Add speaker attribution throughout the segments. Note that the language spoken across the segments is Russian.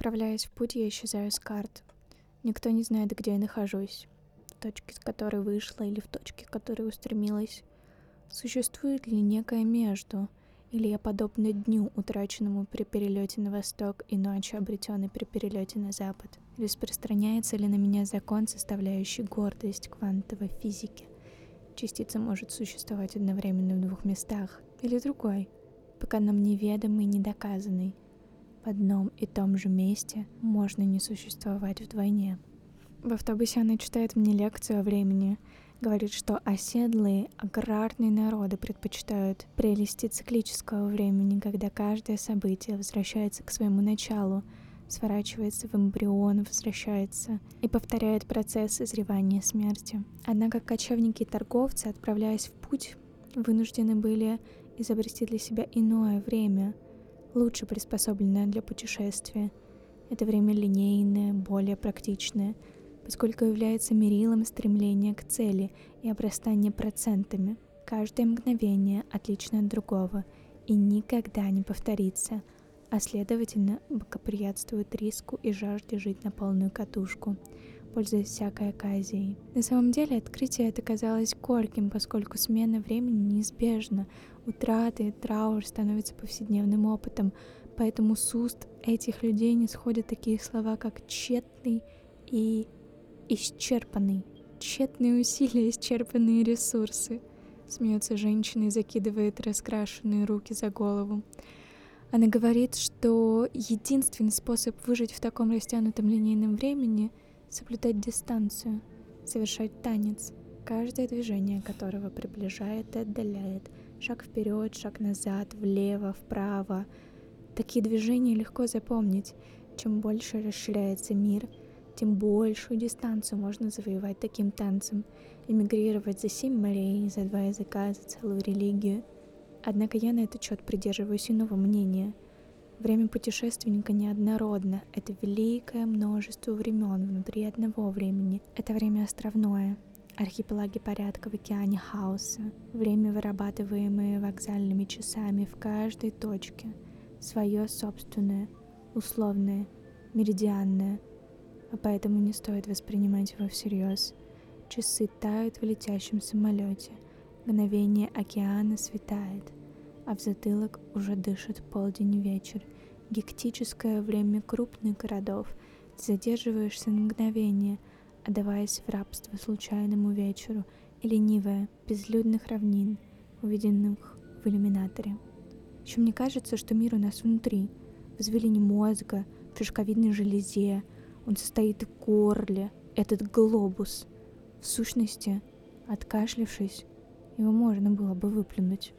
Speaker 1: Отправляясь в путь, я исчезаю с карт. Никто не знает, где я нахожусь, в точке, с которой вышла или в точке, к которой устремилась. Существует ли некое между, или я подобна дню, утраченному при перелете на восток и ночи, обретенной при перелете на запад? Распространяется ли на меня закон, составляющий гордость квантовой физики? Частица может существовать одновременно в двух местах или другой, пока нам неведомый и недоказанный. В одном и том же месте можно не существовать вдвойне. В автобусе она читает мне лекцию о времени, говорит, что оседлые аграрные народы предпочитают прелести циклического времени, когда каждое событие возвращается к своему началу, сворачивается в эмбрион, возвращается и повторяет процесс созревания смерти. Однако кочевники и торговцы, отправляясь в путь, вынуждены были изобрести для себя иное время, лучше приспособленное для путешествия. Это время линейное, более практичное, поскольку является мерилом стремления к цели и обрастания процентами. Каждое мгновение отлично от другого и никогда не повторится – а следовательно благоприятствует риску и жажде жить на полную катушку, пользуясь всякой оказией. На самом деле открытие это казалось горьким, поскольку смена времени неизбежна, утраты и траур становятся повседневным опытом, поэтому с уст этих людей не сходят такие слова, как «тщетный» и «исчерпанный». Тщетные усилия, исчерпанные ресурсы. Смеется женщина и закидывает раскрашенные руки за голову. Она говорит, что единственный способ выжить в таком растянутом линейном времени — соблюдать дистанцию, совершать танец, каждое движение которого приближает и отдаляет, шаг вперед, шаг назад, влево, вправо. Такие движения легко запомнить. Чем больше расширяется мир, тем большую дистанцию можно завоевать таким танцем, эмигрировать за семь морей, за два языка, за целую религию — Однако я на этот счет придерживаюсь иного мнения. Время путешественника неоднородно. Это великое множество времен внутри одного времени. Это время островное. Архипелаги порядка в океане хаоса. Время, вырабатываемое вокзальными часами в каждой точке. Свое собственное, условное, меридианное. А поэтому не стоит воспринимать его всерьез. Часы тают в летящем самолете — Мгновение океана светает, а в затылок уже дышит полдень и вечер. Гектическое время крупных городов. Ты задерживаешься на мгновение, отдаваясь в рабство случайному вечеру и ленивое, безлюдных равнин, увиденных в иллюминаторе. Еще мне кажется, что мир у нас внутри, в извилине мозга, в шишковидной железе. Он состоит в горле, этот глобус. В сущности, откашлившись, его можно было бы выплюнуть.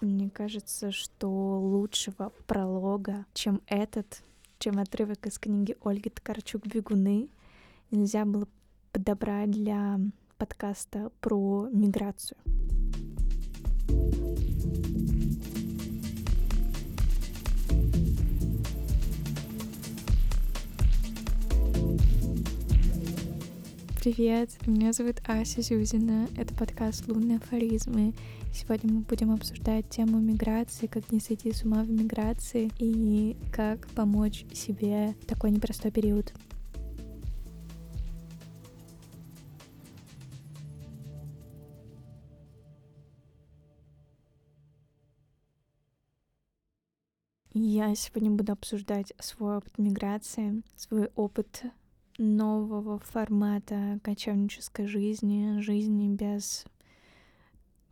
Speaker 1: Мне кажется, что лучшего пролога, чем этот, чем отрывок из книги Ольги Ткарчук «Бегуны», нельзя было подобрать для подкаста про миграцию. Привет, меня зовут Ася Зюзина, это подкаст «Лунные афоризмы». Сегодня мы будем обсуждать тему миграции, как не сойти с ума в миграции и как помочь себе в такой непростой период. Я сегодня буду обсуждать свой опыт миграции, свой опыт нового формата кочевнической жизни, жизни без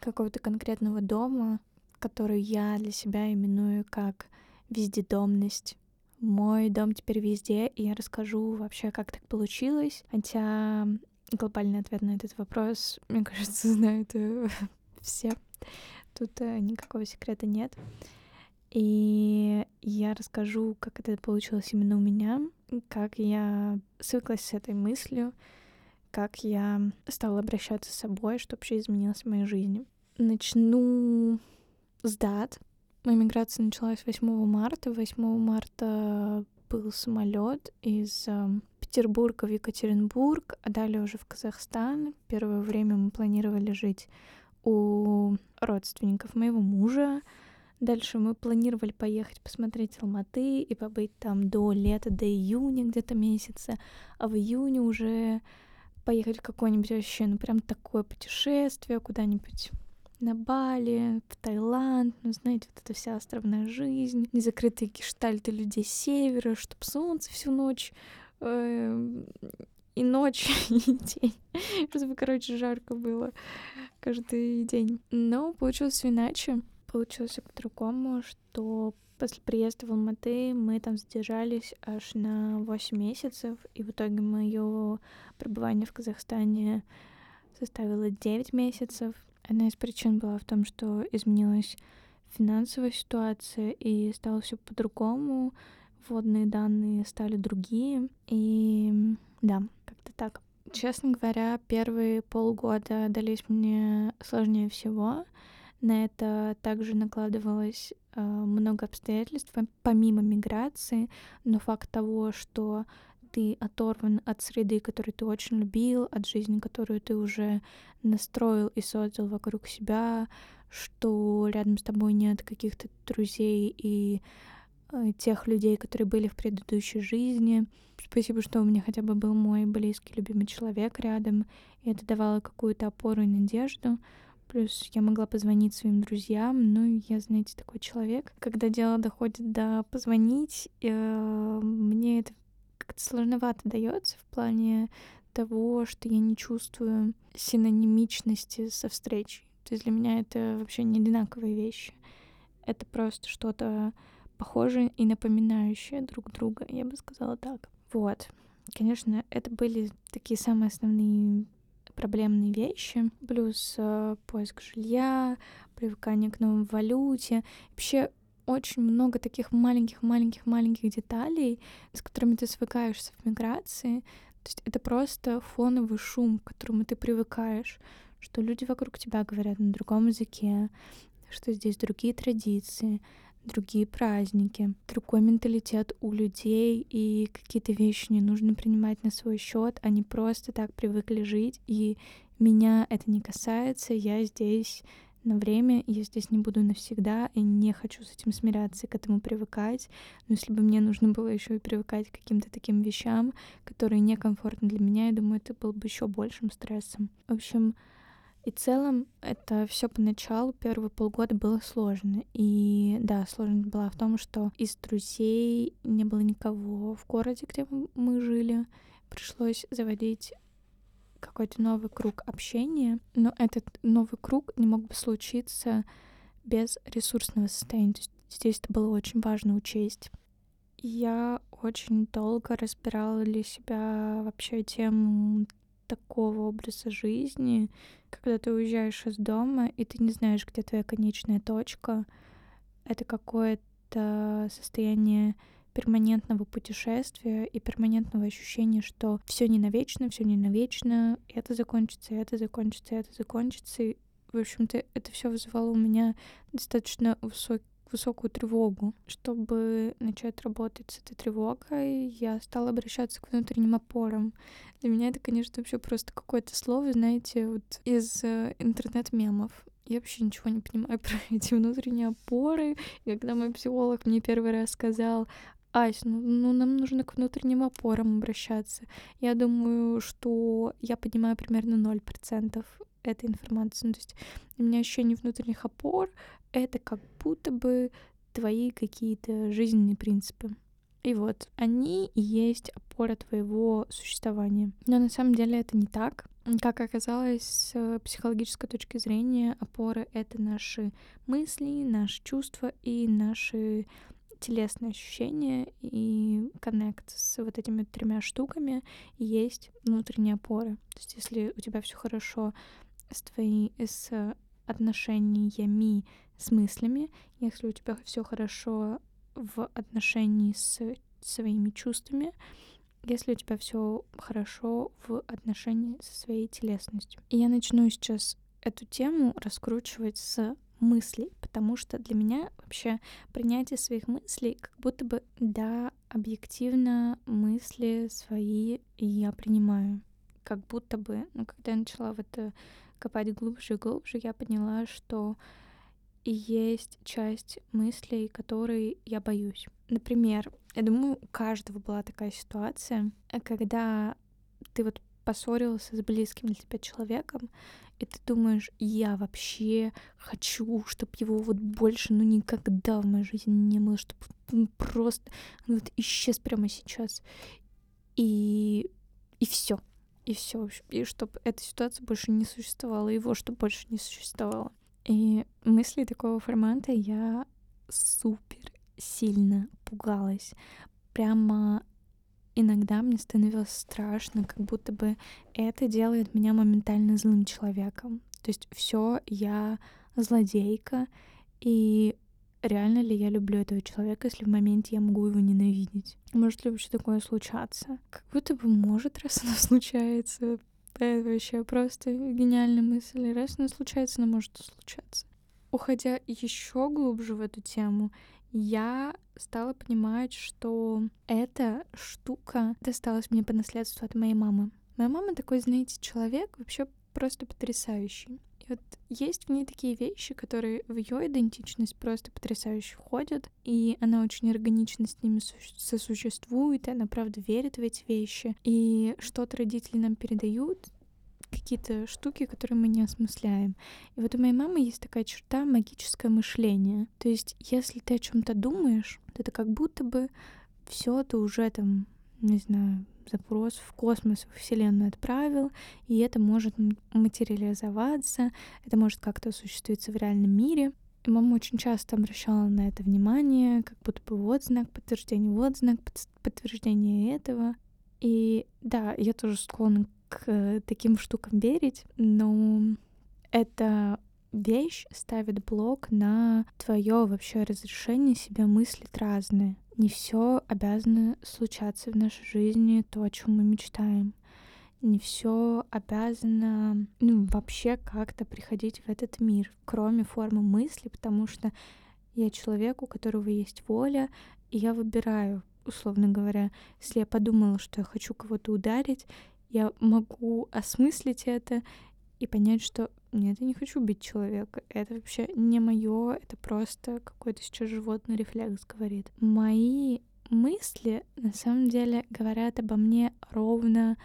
Speaker 1: какого-то конкретного дома, который я для себя именую как вездедомность. Мой дом теперь везде, и я расскажу вообще, как так получилось. Хотя глобальный ответ на этот вопрос, мне кажется, знают э, все. Тут э, никакого секрета нет. И я расскажу, как это получилось именно у меня, как я свыклась с этой мыслью, как я стала обращаться с собой, что вообще изменилось в моей жизни. Начну с дат. Моя миграция началась 8 марта. 8 марта был самолет из э, Петербурга в Екатеринбург, а далее уже в Казахстан. Первое время мы планировали жить у родственников моего мужа, Дальше мы планировали поехать посмотреть Алматы и побыть там до лета, до июня где-то месяца, а в июне уже поехать в какое-нибудь вообще, ну прям такое путешествие куда-нибудь на Бали, в Таиланд, ну, знаете, вот эта вся островная жизнь, незакрытые гештальты людей севера, чтоб солнце всю ночь э, и ночь, и день, чтобы, короче, жарко было каждый день. Но получилось все иначе. Получилось по-другому, что после приезда в Алматы мы там задержались аж на 8 месяцев, и в итоге мое пребывание в Казахстане составило 9 месяцев. Одна из причин была в том, что изменилась финансовая ситуация и стало все по-другому. Вводные данные стали другие. И да, как-то так. Честно говоря, первые полгода дались мне сложнее всего. На это также накладывалось э, много обстоятельств, помимо миграции, но факт того, что ты оторван от среды, которую ты очень любил, от жизни, которую ты уже настроил и создал вокруг себя, что рядом с тобой нет каких-то друзей и э, тех людей, которые были в предыдущей жизни. Спасибо, что у меня хотя бы был мой близкий, любимый человек рядом, и это давало какую-то опору и надежду. Плюс я могла позвонить своим друзьям. Ну, я, знаете, такой человек. Когда дело доходит до позвонить, э, мне это как-то сложновато дается в плане того, что я не чувствую синонимичности со встречей. То есть для меня это вообще не одинаковые вещи. Это просто что-то похожее и напоминающее друг друга, я бы сказала так. Вот. Конечно, это были такие самые основные проблемные вещи, плюс э, поиск жилья, привыкание к новой валюте. Вообще очень много таких маленьких-маленьких-маленьких деталей, с которыми ты свыкаешься в миграции. То есть это просто фоновый шум, к которому ты привыкаешь, что люди вокруг тебя говорят на другом языке, что здесь другие традиции, другие праздники, другой менталитет у людей, и какие-то вещи не нужно принимать на свой счет, они просто так привыкли жить, и меня это не касается, я здесь на время, я здесь не буду навсегда, и не хочу с этим смиряться и к этому привыкать. Но если бы мне нужно было еще и привыкать к каким-то таким вещам, которые некомфортны для меня, я думаю, это было бы еще большим стрессом. В общем, и в целом это все поначалу, первые полгода было сложно. И да, сложность была в том, что из друзей не было никого в городе, где мы жили. Пришлось заводить какой-то новый круг общения, но этот новый круг не мог бы случиться без ресурсного состояния. То есть здесь это было очень важно учесть. Я очень долго разбирала для себя вообще тему такого образа жизни, когда ты уезжаешь из дома, и ты не знаешь, где твоя конечная точка. Это какое-то состояние перманентного путешествия и перманентного ощущения, что все не навечно, все не навечно, это закончится, это закончится, это закончится. И, в общем-то, это все вызывало у меня достаточно высокий высокую тревогу. Чтобы начать работать с этой тревогой, я стала обращаться к внутренним опорам. Для меня это, конечно, вообще просто какое-то слово, знаете, вот из э, интернет-мемов. Я вообще ничего не понимаю про эти внутренние опоры. И когда мой психолог мне первый раз сказал, Ась, ну, ну нам нужно к внутренним опорам обращаться. Я думаю, что я понимаю примерно 0% этой информации. Ну, то есть у меня ощущение внутренних опор — это как будто бы твои какие-то жизненные принципы. И вот они и есть опора твоего существования. Но на самом деле это не так. Как оказалось, с психологической точки зрения, опоры — это наши мысли, наши чувства и наши телесные ощущения и коннект с вот этими тремя штуками есть внутренние опоры. То есть если у тебя все хорошо с твоими с отношениями с мыслями, если у тебя все хорошо в отношении с своими чувствами, если у тебя все хорошо в отношении со своей телесностью. И я начну сейчас эту тему раскручивать с мыслей, потому что для меня вообще принятие своих мыслей как будто бы, да, объективно мысли свои я принимаю. Как будто бы, ну, когда я начала в это копать глубже и глубже, я поняла, что есть часть мыслей, которые я боюсь. Например, я думаю, у каждого была такая ситуация, когда ты вот поссорился с близким для тебя человеком, и ты думаешь, я вообще хочу, чтобы его вот больше, ну никогда в моей жизни не было, чтобы он просто вот исчез прямо сейчас. И, и все. И все. И чтобы эта ситуация больше не существовала, его чтобы больше не существовало. И мысли такого формата я супер сильно пугалась. Прямо иногда мне становилось страшно, как будто бы это делает меня моментально злым человеком. То есть все, я злодейка, и реально ли я люблю этого человека, если в моменте я могу его ненавидеть? Может ли вообще такое случаться? Как будто бы может, раз оно случается. Это вообще просто гениальная мысль. Раз оно случается, оно может случаться. Уходя еще глубже в эту тему, я стала понимать, что эта штука досталась мне по наследству от моей мамы. Моя мама такой, знаете, человек вообще просто потрясающий. Вот есть в ней такие вещи, которые в ее идентичность просто потрясающе входят, и она очень органично с ними сосуществует, и она правда верит в эти вещи. И что-то родители нам передают, какие-то штуки, которые мы не осмысляем. И вот у моей мамы есть такая черта магическое мышление. То есть, если ты о чем-то думаешь, то это как будто бы все ты уже там, не знаю, запрос в космос, в Вселенную отправил, и это может материализоваться, это может как-то осуществиться в реальном мире. И мама очень часто обращала на это внимание, как будто бы вот знак подтверждения, вот знак подтверждения этого. И да, я тоже склонна к таким штукам верить, но эта вещь ставит блок на твое вообще разрешение себя мыслить разное. Не все обязано случаться в нашей жизни, то, о чем мы мечтаем. Не все обязано ну, вообще как-то приходить в этот мир, кроме формы мысли, потому что я человек, у которого есть воля, и я выбираю, условно говоря, если я подумала, что я хочу кого-то ударить, я могу осмыслить это и понять, что нет, я не хочу бить человека. Это вообще не мое, это просто какой-то сейчас животный рефлекс говорит. Мои мысли на самом деле говорят обо мне ровно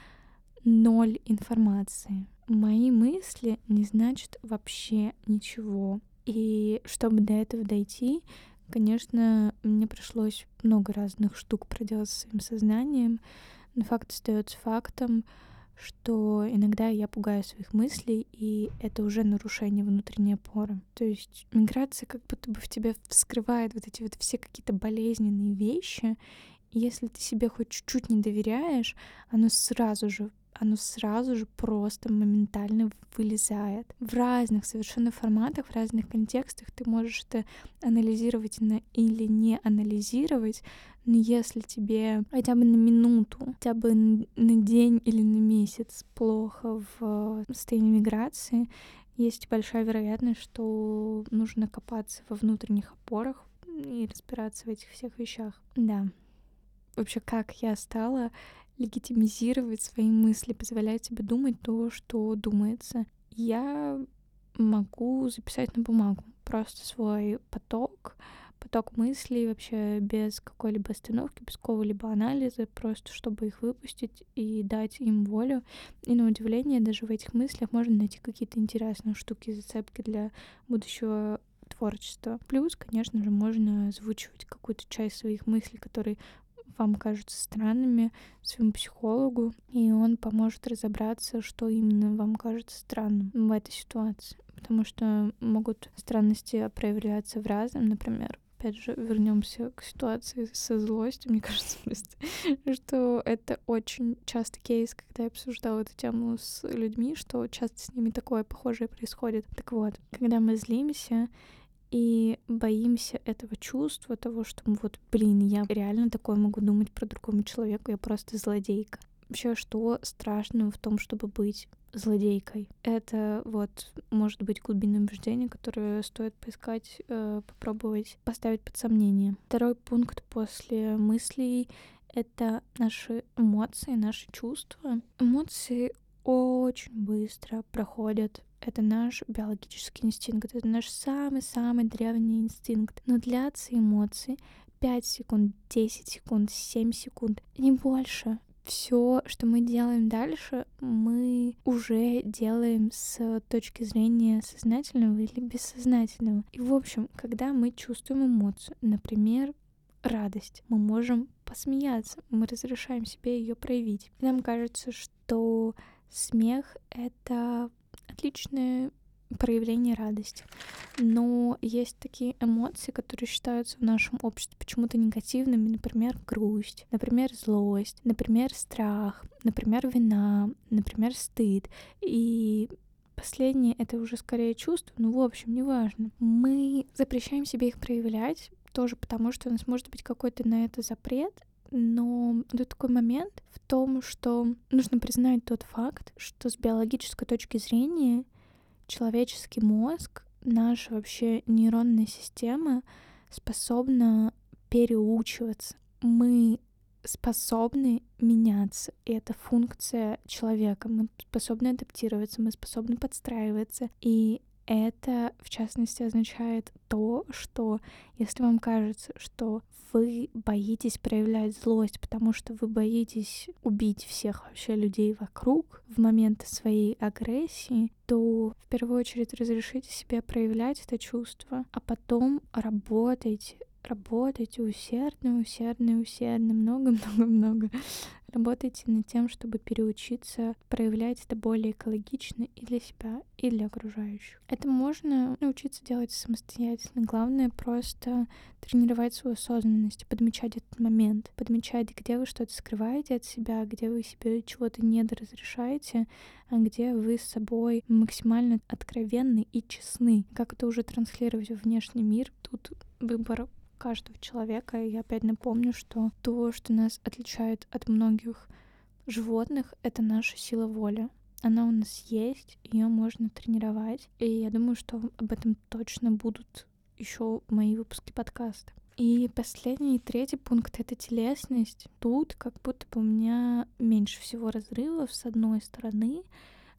Speaker 1: ноль информации. Мои мысли не значат вообще ничего. И чтобы до этого дойти, конечно, мне пришлось много разных штук проделать с своим сознанием, но факт остается фактом, что иногда я пугаю своих мыслей, и это уже нарушение внутренней опоры. То есть миграция как будто бы в тебе вскрывает вот эти вот все какие-то болезненные вещи, и если ты себе хоть чуть-чуть не доверяешь, оно сразу же оно сразу же просто моментально вылезает. В разных совершенно форматах, в разных контекстах ты можешь это анализировать или не анализировать, но если тебе хотя бы на минуту, хотя бы на день или на месяц плохо в состоянии миграции, есть большая вероятность, что нужно копаться во внутренних опорах и разбираться в этих всех вещах. Да. Вообще, как я стала легитимизировать свои мысли, позволять себе думать то, что думается. Я могу записать на бумагу просто свой поток, поток мыслей вообще без какой-либо остановки, без какого-либо анализа, просто чтобы их выпустить и дать им волю. И на удивление даже в этих мыслях можно найти какие-то интересные штуки, зацепки для будущего творчества. Плюс, конечно же, можно озвучивать какую-то часть своих мыслей, которые вам кажутся странными, своему психологу, и он поможет разобраться, что именно вам кажется странным в этой ситуации. Потому что могут странности проявляться в разном, например, опять же, вернемся к ситуации со злостью, мне кажется, просто, что это очень часто кейс, когда я обсуждала эту тему с людьми, что часто с ними такое похожее происходит. Так вот, когда мы злимся, и боимся этого чувства, того, что вот, блин, я реально такое могу думать про другому человеку, я просто злодейка. Вообще, что страшного в том, чтобы быть злодейкой? Это вот может быть глубинное убеждение, которое стоит поискать, э, попробовать поставить под сомнение. Второй пункт после мыслей — это наши эмоции, наши чувства. Эмоции очень быстро проходят это наш биологический инстинкт, это наш самый-самый древний инстинкт. Но длятся эмоции 5 секунд, 10 секунд, 7 секунд, не больше. Все, что мы делаем дальше, мы уже делаем с точки зрения сознательного или бессознательного. И, в общем, когда мы чувствуем эмоцию, например, радость, мы можем посмеяться, мы разрешаем себе ее проявить. нам кажется, что смех — это отличное проявление радости. Но есть такие эмоции, которые считаются в нашем обществе почему-то негативными, например, грусть, например, злость, например, страх, например, вина, например, стыд. И последнее — это уже скорее чувство, ну, в общем, неважно. Мы запрещаем себе их проявлять, тоже потому, что у нас может быть какой-то на это запрет, но тут такой момент в том, что нужно признать тот факт, что с биологической точки зрения человеческий мозг, наша вообще нейронная система способна переучиваться. Мы способны меняться, и это функция человека. Мы способны адаптироваться, мы способны подстраиваться, и это, в частности, означает то, что если вам кажется, что вы боитесь проявлять злость, потому что вы боитесь убить всех вообще людей вокруг в момент своей агрессии, то в первую очередь разрешите себе проявлять это чувство, а потом работайте работайте усердно, усердно, усердно, много-много-много. Работайте над тем, чтобы переучиться проявлять это более экологично и для себя, и для окружающих. Это можно научиться делать самостоятельно. Главное просто тренировать свою осознанность, подмечать этот момент, подмечать, где вы что-то скрываете от себя, где вы себе чего-то недоразрешаете, а где вы с собой максимально откровенны и честны. Как это уже транслировать в внешний мир, тут выбор каждого человека. И я опять напомню, что то, что нас отличает от многих животных, это наша сила воли. Она у нас есть, ее можно тренировать. И я думаю, что об этом точно будут еще мои выпуски подкаста. И последний, третий пункт — это телесность. Тут как будто бы у меня меньше всего разрывов с одной стороны,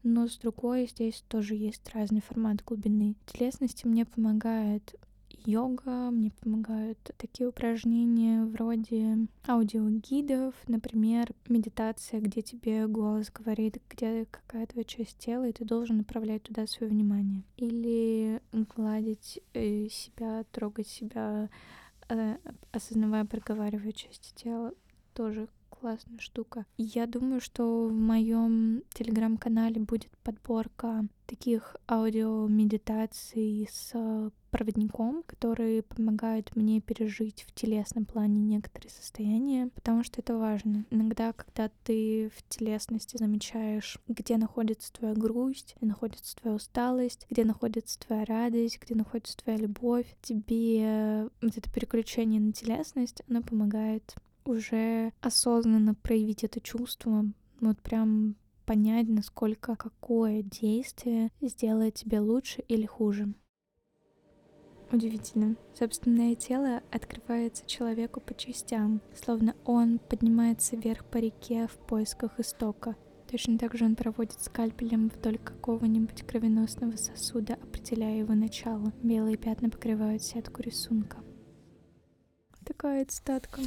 Speaker 1: но с другой здесь тоже есть разный формат глубины. Телесности мне помогает йога, мне помогают такие упражнения вроде аудиогидов, например, медитация, где тебе голос говорит, где какая твоя часть тела, и ты должен направлять туда свое внимание. Или гладить э, себя, трогать себя, э, осознавая, проговаривая части тела, тоже классная штука. Я думаю, что в моем телеграм-канале будет подборка таких аудиомедитаций с проводником, который помогает мне пережить в телесном плане некоторые состояния, потому что это важно. Иногда, когда ты в телесности замечаешь, где находится твоя грусть, где находится твоя усталость, где находится твоя радость, где находится твоя любовь, тебе вот это переключение на телесность, оно помогает уже осознанно проявить это чувство, вот прям понять, насколько какое действие сделает тебе лучше или хуже. Удивительно. Собственное тело открывается человеку по частям, словно он поднимается вверх по реке в поисках истока. Точно так же он проводит скальпелем вдоль какого-нибудь кровеносного сосуда, определяя его начало. Белые пятна покрывают сетку рисунка. Такая цитатка.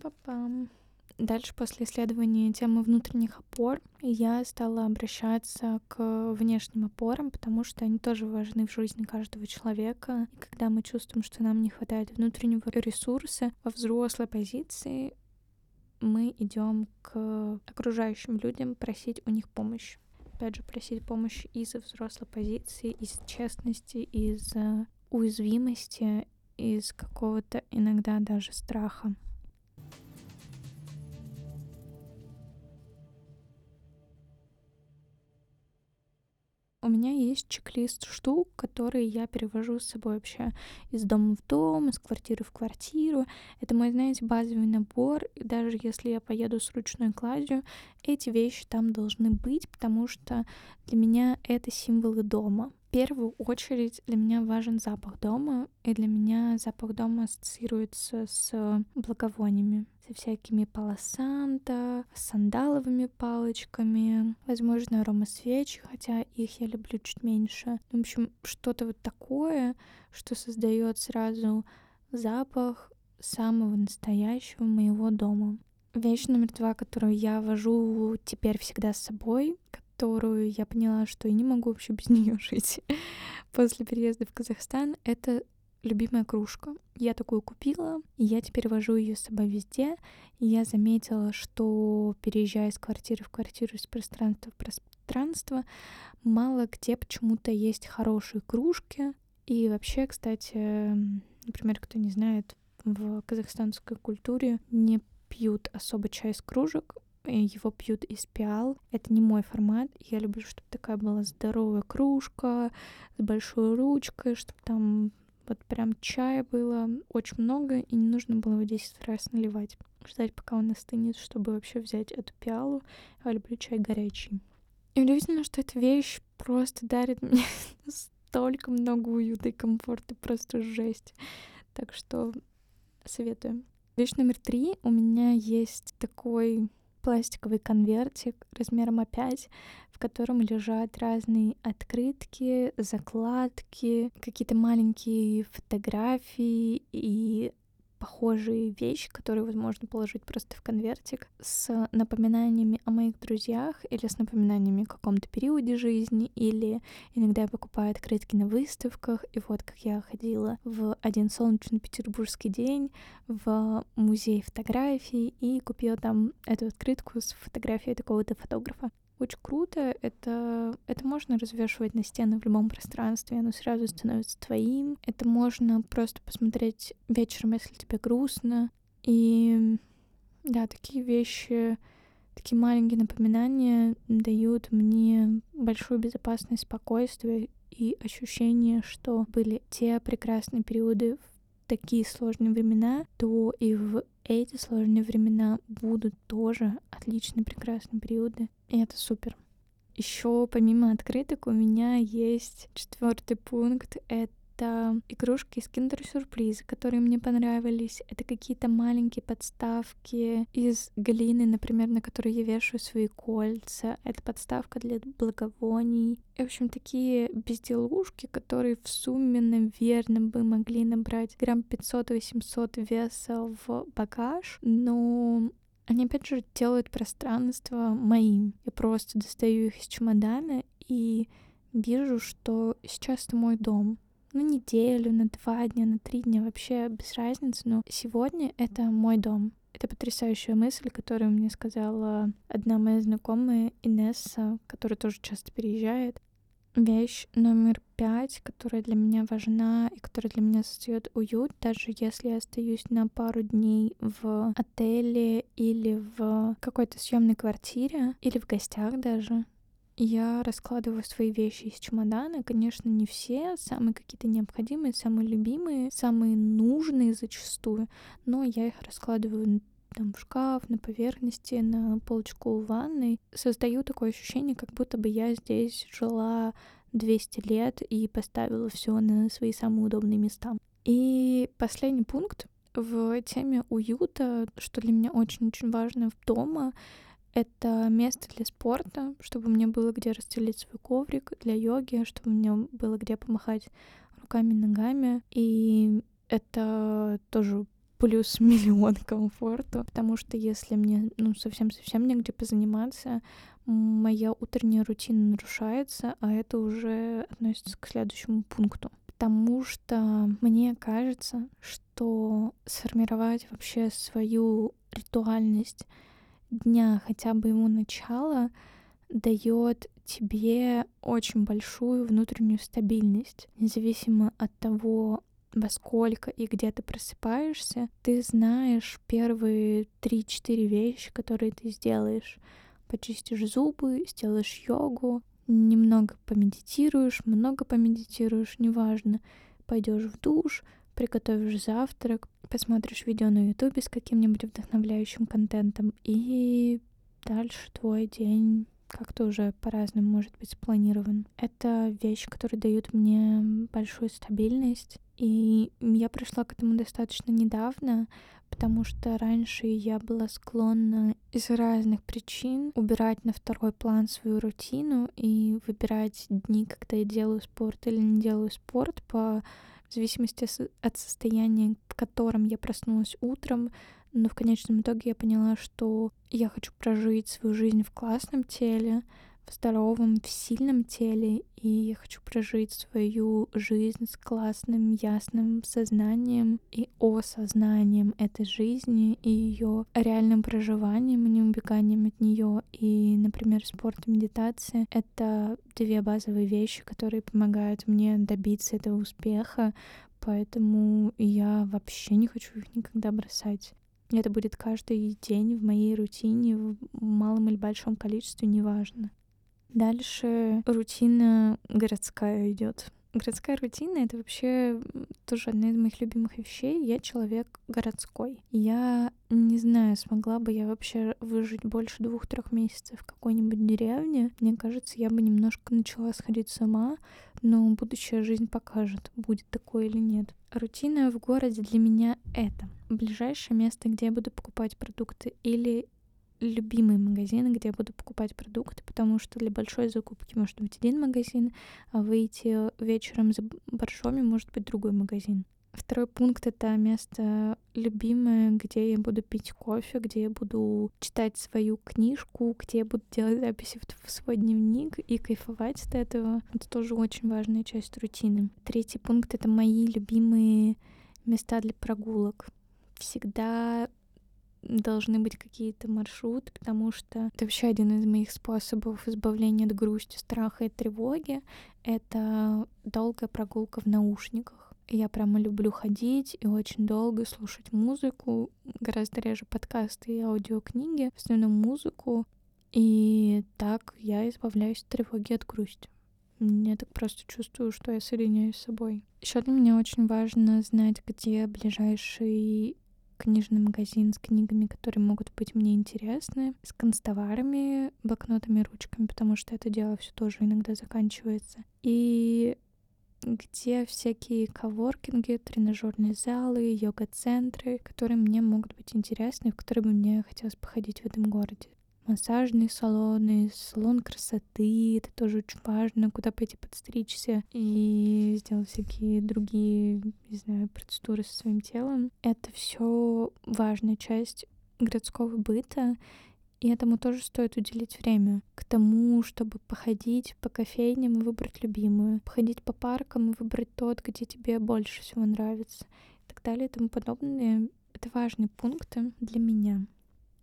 Speaker 1: Папам. Дальше, после исследования темы внутренних опор, я стала обращаться к внешним опорам, потому что они тоже важны в жизни каждого человека. И когда мы чувствуем, что нам не хватает внутреннего ресурса во взрослой позиции, мы идем к окружающим людям просить у них помощь. Опять же, просить помощь из взрослой позиции, из честности, из уязвимости, из какого-то иногда даже страха. Есть чек-лист штук, которые я перевожу с собой вообще из дома в дом, из квартиры в квартиру. Это мой, знаете, базовый набор. И даже если я поеду с ручной кладью, эти вещи там должны быть, потому что для меня это символы дома. Первую очередь для меня важен запах дома, и для меня запах дома ассоциируется с благовониями, со всякими полосанта, сандаловыми палочками, возможно, арома свечи, хотя их я люблю чуть меньше. В общем, что-то вот такое, что создает сразу запах самого настоящего моего дома. Вещь номер два, которую я вожу теперь всегда с собой, которую я поняла, что я не могу вообще без нее жить после переезда в Казахстан, это любимая кружка. Я такую купила, и я теперь вожу ее с собой везде. И я заметила, что переезжая из квартиры в квартиру, из пространства в пространство, мало где почему-то есть хорошие кружки. И вообще, кстати, например, кто не знает, в казахстанской культуре не пьют особо чай из кружек, его пьют из пиал. Это не мой формат. Я люблю, чтобы такая была здоровая кружка с большой ручкой, чтобы там вот прям чая было очень много, и не нужно было его 10 раз наливать. Ждать, пока он остынет, чтобы вообще взять эту пиалу. Я люблю чай горячий. И удивительно, что эта вещь просто дарит мне столько много уюта и комфорта, просто жесть. Так что советую. Вещь номер три. У меня есть такой пластиковый конвертик размером А5, в котором лежат разные открытки, закладки, какие-то маленькие фотографии и похожие вещи, которые возможно положить просто в конвертик с напоминаниями о моих друзьях или с напоминаниями о каком-то периоде жизни, или иногда я покупаю открытки на выставках, и вот как я ходила в один солнечный петербургский день в музей фотографий и купила там эту открытку с фотографией такого-то фотографа очень круто. Это, это можно развешивать на стены в любом пространстве, оно сразу становится твоим. Это можно просто посмотреть вечером, если тебе грустно. И да, такие вещи, такие маленькие напоминания дают мне большую безопасность, спокойствие и ощущение, что были те прекрасные периоды такие сложные времена, то и в эти сложные времена будут тоже отличные, прекрасные периоды. И это супер. Еще помимо открыток у меня есть четвертый пункт. Это это игрушки из киндер-сюрприза, которые мне понравились. Это какие-то маленькие подставки из глины, например, на которые я вешаю свои кольца. Это подставка для благовоний. И, в общем, такие безделушки, которые в сумме, наверное, бы могли набрать грамм 500-800 веса в багаж, но они, опять же, делают пространство моим. Я просто достаю их из чемодана и вижу, что сейчас это мой дом на неделю, на два дня, на три дня, вообще без разницы, но сегодня это мой дом. Это потрясающая мысль, которую мне сказала одна моя знакомая Инесса, которая тоже часто переезжает. Вещь номер пять, которая для меня важна и которая для меня создает уют, даже если я остаюсь на пару дней в отеле или в какой-то съемной квартире или в гостях даже, я раскладываю свои вещи из чемодана. Конечно, не все, самые какие-то необходимые, самые любимые, самые нужные зачастую, но я их раскладываю там в шкаф, на поверхности, на полочку у ванной. Создаю такое ощущение, как будто бы я здесь жила 200 лет и поставила все на свои самые удобные места. И последний пункт в теме уюта, что для меня очень-очень важно в дома, это место для спорта, чтобы мне было где расстелить свой коврик для йоги, чтобы мне было где помахать руками, ногами. И это тоже плюс миллион комфорту, потому что если мне ну совсем-совсем негде позаниматься, моя утренняя рутина нарушается, а это уже относится к следующему пункту. Потому что мне кажется, что сформировать вообще свою ритуальность дня, хотя бы ему начало, дает тебе очень большую внутреннюю стабильность. Независимо от того, во сколько и где ты просыпаешься, ты знаешь первые 3-4 вещи, которые ты сделаешь. Почистишь зубы, сделаешь йогу, немного помедитируешь, много помедитируешь, неважно. Пойдешь в душ, приготовишь завтрак, посмотришь видео на ютубе с каким-нибудь вдохновляющим контентом, и дальше твой день как-то уже по-разному может быть спланирован. Это вещи, которые дают мне большую стабильность, и я пришла к этому достаточно недавно, потому что раньше я была склонна из разных причин убирать на второй план свою рутину и выбирать дни, когда я делаю спорт или не делаю спорт по в зависимости от состояния, в котором я проснулась утром, но в конечном итоге я поняла, что я хочу прожить свою жизнь в классном теле, в здоровом, в сильном теле, и я хочу прожить свою жизнь с классным, ясным сознанием и осознанием этой жизни и ее реальным проживанием, не убеганием от нее. И, например, спорт и медитация — это две базовые вещи, которые помогают мне добиться этого успеха, поэтому я вообще не хочу их никогда бросать. Это будет каждый день в моей рутине, в малом или большом количестве, неважно. Дальше рутина городская идет. Городская рутина — это вообще тоже одна из моих любимых вещей. Я человек городской. Я не знаю, смогла бы я вообще выжить больше двух-трех месяцев в какой-нибудь деревне. Мне кажется, я бы немножко начала сходить сама, но будущая жизнь покажет, будет такое или нет. Рутина в городе для меня — это ближайшее место, где я буду покупать продукты, или любимые магазины, где я буду покупать продукты, потому что для большой закупки может быть один магазин, а выйти вечером за боржоми может быть другой магазин. Второй пункт — это место любимое, где я буду пить кофе, где я буду читать свою книжку, где я буду делать записи в свой дневник и кайфовать от этого. Это тоже очень важная часть рутины. Третий пункт — это мои любимые места для прогулок. Всегда должны быть какие-то маршруты, потому что это вообще один из моих способов избавления от грусти, страха и тревоги. Это долгая прогулка в наушниках. Я прямо люблю ходить и очень долго слушать музыку, гораздо реже подкасты и аудиокниги, в основном музыку. И так я избавляюсь от тревоги, от грусти. Я так просто чувствую, что я соединяюсь с собой. Еще для меня очень важно знать, где ближайший книжный магазин с книгами, которые могут быть мне интересны, с констоварами, блокнотами, ручками, потому что это дело все тоже иногда заканчивается. И где всякие коворкинги, тренажерные залы, йога-центры, которые мне могут быть интересны, в которые бы мне хотелось походить в этом городе массажные салоны, салон красоты, это тоже очень важно, куда пойти подстричься и сделать всякие другие, не знаю, процедуры со своим телом. Это все важная часть городского быта, и этому тоже стоит уделить время. К тому, чтобы походить по кофейням и выбрать любимую, походить по паркам и выбрать тот, где тебе больше всего нравится, и так далее и тому подобное. Это важные пункты для меня.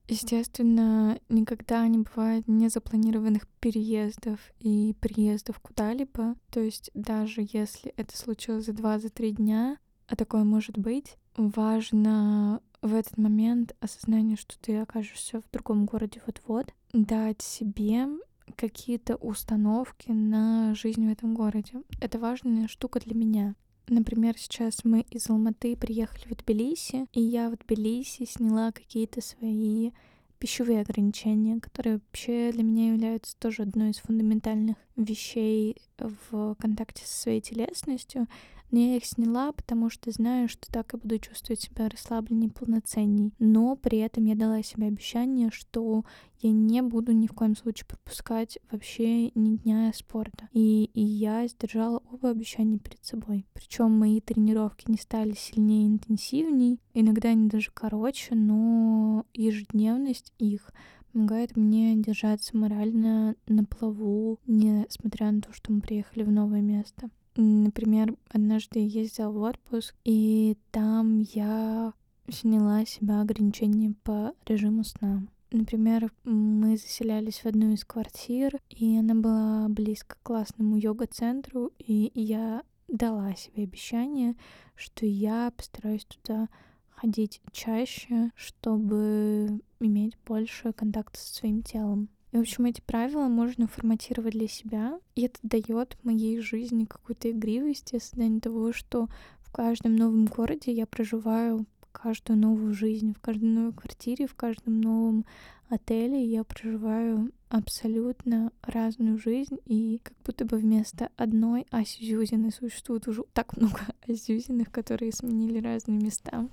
Speaker 1: Естественно, никогда не бывает незапланированных переездов и приездов куда-либо. То есть даже если это случилось за два, за три дня, а такое может быть, важно в этот момент осознание, что ты окажешься в другом городе вот-вот, дать себе какие-то установки на жизнь в этом городе. Это важная штука для меня. Например, сейчас мы из Алматы приехали в Тбилиси, и я в Тбилиси сняла какие-то свои пищевые ограничения, которые вообще для меня являются тоже одной из фундаментальных вещей в контакте со своей телесностью. Но я их сняла, потому что знаю, что так я буду чувствовать себя расслабленнее, полноценней. Но при этом я дала себе обещание, что я не буду ни в коем случае пропускать вообще ни дня спорта. И, и я сдержала оба обещания перед собой. Причем мои тренировки не стали сильнее и интенсивнее. Иногда они даже короче, но ежедневность их помогает мне держаться морально на плаву, несмотря на то, что мы приехали в новое место. Например, однажды ездила в отпуск, и там я сняла себя ограничения по режиму сна. Например, мы заселялись в одну из квартир, и она была близко к классному йога-центру, и я дала себе обещание, что я постараюсь туда ходить чаще, чтобы иметь больше контакта со своим телом. И, в общем, эти правила можно форматировать для себя, и это дает моей жизни какую-то игривость и осознание того, что в каждом новом городе я проживаю каждую новую жизнь, в каждой новой квартире, в каждом новом отеле я проживаю абсолютно разную жизнь, и как будто бы вместо одной Аси существует уже так много Асюзиных, которые сменили разные места,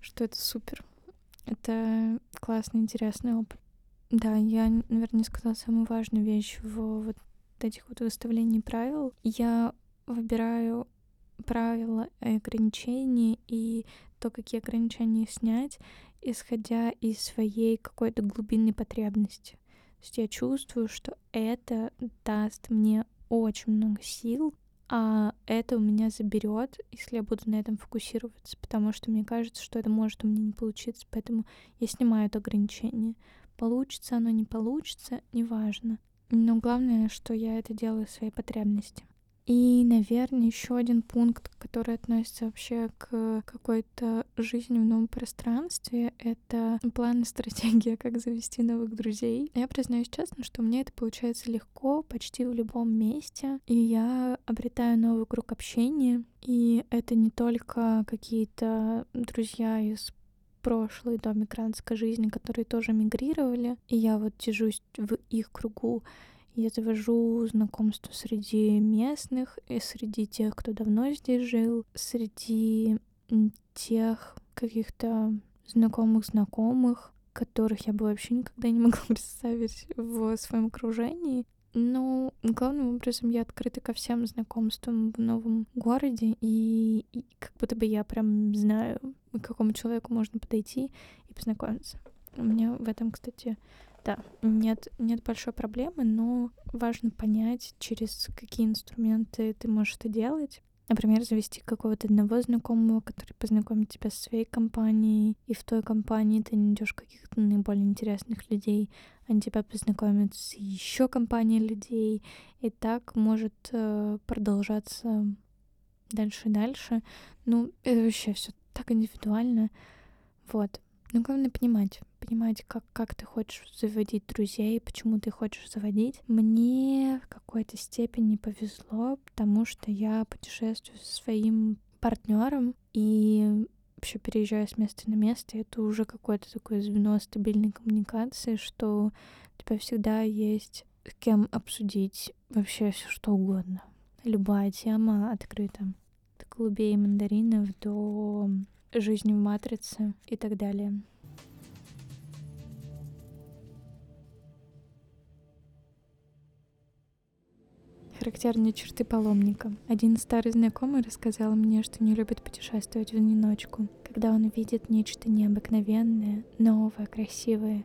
Speaker 1: что это супер. Это классный, интересный опыт. Да, я, наверное, сказала самую важную вещь в вот этих вот выставлений правил. Я выбираю правила и ограничения и то, какие ограничения снять, исходя из своей какой-то глубинной потребности. То есть я чувствую, что это даст мне очень много сил, а это у меня заберет, если я буду на этом фокусироваться, потому что мне кажется, что это может у меня не получиться, поэтому я снимаю это ограничение. Получится оно, не получится, неважно. Но главное, что я это делаю своей потребности. И, наверное, еще один пункт, который относится вообще к какой-то жизни в новом пространстве, это план и стратегия, как завести новых друзей. Я признаюсь честно, что мне это получается легко почти в любом месте, и я обретаю новый круг общения, и это не только какие-то друзья из прошлой до мигрантской жизни, которые тоже мигрировали, и я вот тяжусь в их кругу, я завожу знакомства среди местных и среди тех, кто давно здесь жил, среди тех каких-то знакомых знакомых, которых я бы вообще никогда не могла представить в своем окружении. Но главным образом я открыта ко всем знакомствам в новом городе, и, и как будто бы я прям знаю, к какому человеку можно подойти и познакомиться. У меня в этом, кстати, да, нет, нет большой проблемы, но важно понять, через какие инструменты ты можешь это делать. Например, завести какого-то одного знакомого, который познакомит тебя со своей компанией, и в той компании ты найдешь каких-то наиболее интересных людей, они тебя познакомят с еще компанией людей, и так может э, продолжаться дальше и дальше. Ну, это вообще все так индивидуально. Вот. Но главное понимать, понимать, как, как ты хочешь заводить друзей, почему ты хочешь заводить. Мне в какой-то степени повезло, потому что я путешествую со своим партнером и вообще переезжаю с места на место, это уже какое-то такое звено стабильной коммуникации, что у тебя всегда есть с кем обсудить вообще все что угодно. Любая тема открыта. От голубей и мандаринов до жизни в матрице и так далее. Характерные черты паломника. Один старый знакомый рассказал мне, что не любит путешествовать в одиночку. Когда он видит нечто необыкновенное, новое, красивое,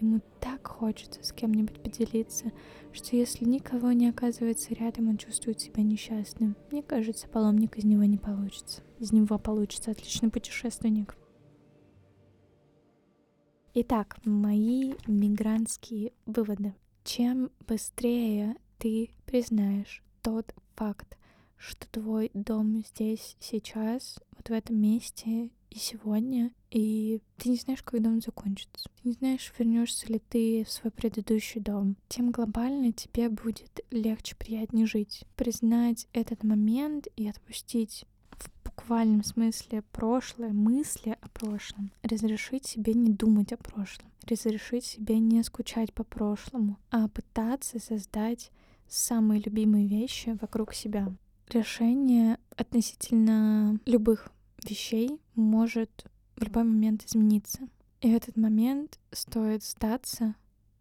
Speaker 1: ему так хочется с кем-нибудь поделиться, что если никого не оказывается рядом, он чувствует себя несчастным. Мне кажется, паломник из него не получится. Из него получится отличный путешественник. Итак, мои мигрантские выводы. Чем быстрее ты признаешь тот факт, что твой дом здесь сейчас, вот в этом месте и сегодня, и ты не знаешь, когда он закончится. Ты не знаешь, вернешься ли ты в свой предыдущий дом. Тем глобально тебе будет легче, приятнее жить. Признать этот момент и отпустить буквальном смысле прошлое, мысли о прошлом. Разрешить себе не думать о прошлом. Разрешить себе не скучать по прошлому, а пытаться создать самые любимые вещи вокруг себя. Решение относительно любых вещей может в любой момент измениться. И в этот момент стоит сдаться,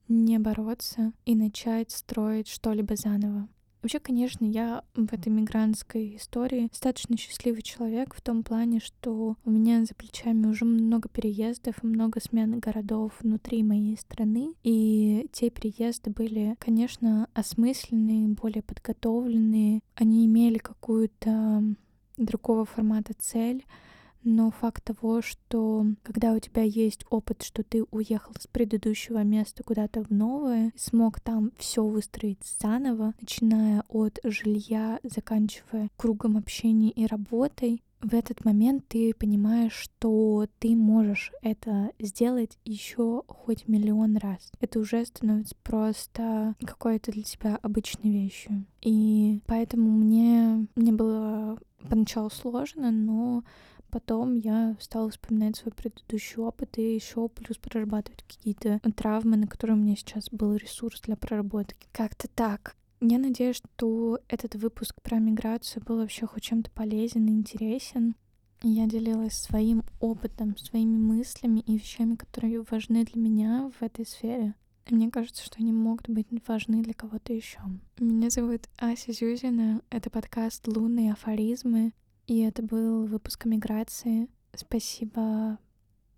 Speaker 1: не бороться и начать строить что-либо заново. Вообще, конечно, я в этой мигрантской истории достаточно счастливый человек в том плане, что у меня за плечами уже много переездов и много смен городов внутри моей страны. И те переезды были, конечно, осмысленные, более подготовленные. Они имели какую-то другого формата цель, но факт того, что когда у тебя есть опыт, что ты уехал с предыдущего места куда-то в новое, смог там все выстроить заново, начиная от жилья, заканчивая кругом общения и работой, в этот момент ты понимаешь, что ты можешь это сделать еще хоть миллион раз. Это уже становится просто какой-то для тебя обычной вещью. И поэтому мне, мне было поначалу сложно, но потом я стала вспоминать свой предыдущий опыт и еще плюс прорабатывать какие-то травмы, на которые у меня сейчас был ресурс для проработки. Как-то так. Я надеюсь, что этот выпуск про миграцию был вообще хоть чем-то полезен и интересен. Я делилась своим опытом, своими мыслями и вещами, которые важны для меня в этой сфере. И мне кажется, что они могут быть важны для кого-то еще. Меня зовут Ася Зюзина. Это подкаст «Лунные афоризмы». И это был выпуск о миграции. Спасибо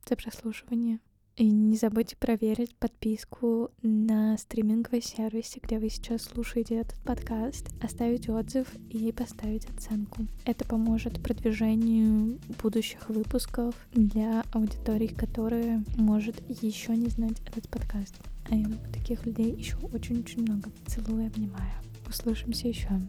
Speaker 1: за прослушивание. И не забудьте проверить подписку на стриминговой сервисе, где вы сейчас слушаете этот подкаст, оставить отзыв и поставить оценку. Это поможет продвижению будущих выпусков для аудитории, которая может еще не знать этот подкаст. А таких людей еще очень-очень много. Целую и обнимаю. Услышимся еще.